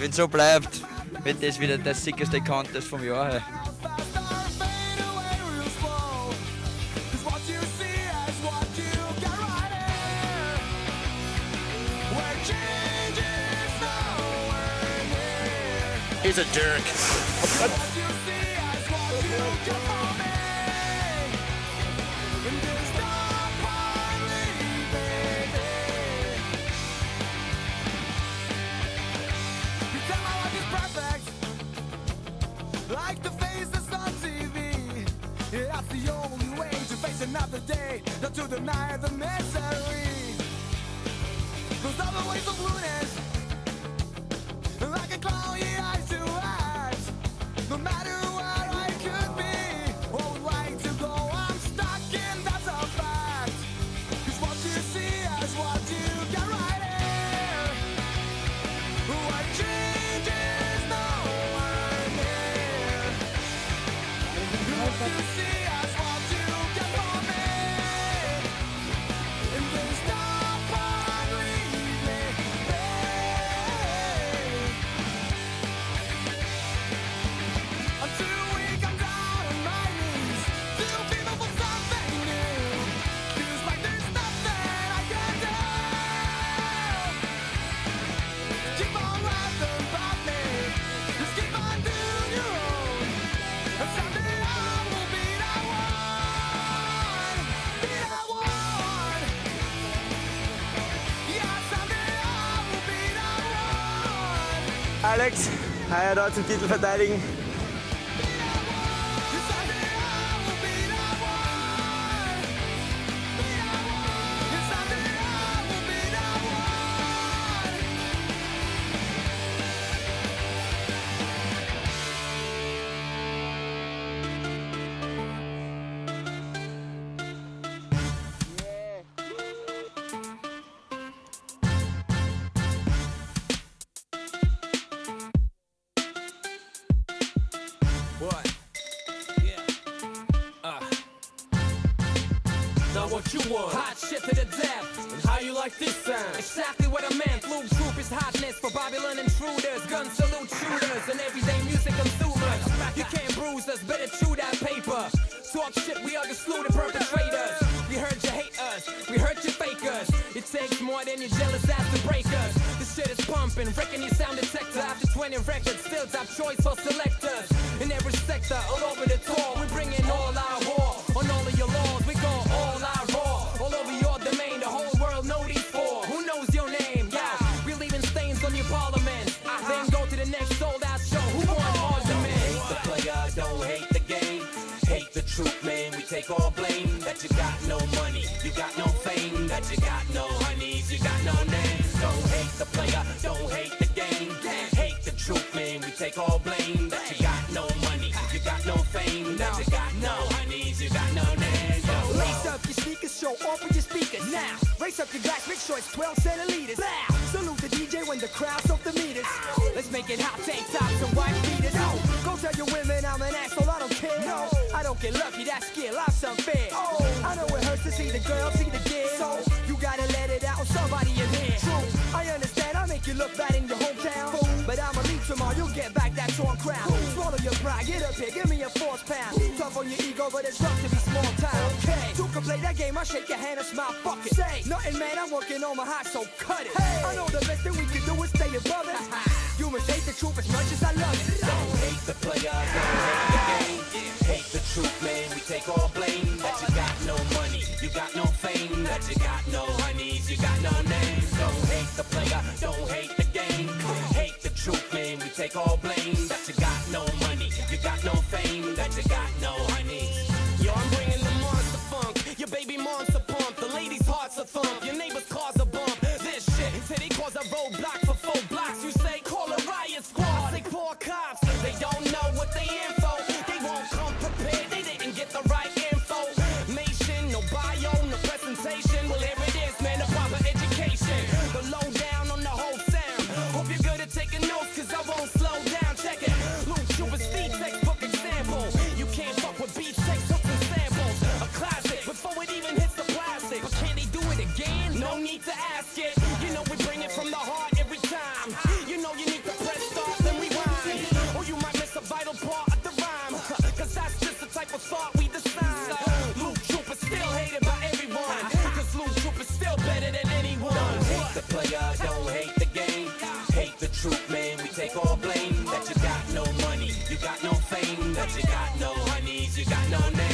Wenn so bleibt, wird das wieder der sickeste Contest vom Jahr her. He's a jerk. That's the only way to face another day. Not to deny the misery. Those other ways of blueness. Like a clown, yeah, Alex, Heuer da zum Titel verteidigen. What you want? Hot shit to the death. How you like this sound? Exactly what I meant. Looptroop is hotness for Babylon intruders, gun salute shooters, and everyday music consumers. You can't bruise us, better chew that paper. Talk shit, we are the slew the perpetrators. We heard you hate us, we heard you fake us. It takes more than your jealous ass to break us. This shit is pumping, wrecking your sound detector. After 20 records, still top choice for selectors. In every sector, all over the tour, we bring in all truth, man. We take all blame that you got no money, you got no fame, that you got no honeys, you got no name. Don't hate the player, don't hate the game, hate the truth, man. We take all blame that you got no money, you got no fame, that you got no honeys, you got no name. Lace up your sneakers, show off with your speakers. Now, raise up your glass, make sure it's 12 centiliters. Bow. Salute the DJ when the crowd's off the meters. Let's make it hot, tank tops and white beaters. Go tell your women I'm an asshole, don't get lucky, that skill, life's unfair. Oh, I know it hurts to see the girl, see the kid. So, you gotta let it out on somebody in here. True, I understand, I make you look bad in your hometown. But I'ma leave tomorrow, you'll get back that torn crown. Swallow your pride, get up here, give me a force pound. Tough on your ego, but it's rough to be small town. Okay, two can play that game, I shake your hand and smile, fuck it. Say, nothing man, I'm working on my heart, so cut it. Hey. I know the best thing we can do is stay above it. you must hate the truth as much as I love it. Don't hate the player, don't hate the game. That you got no money, you got no fame, that you got no honeys. Yo, I'm bringing the monster funk. Your baby monster pump. The ladies' hearts are thump. Your neighbor's fame that you got no honeys, you got no name.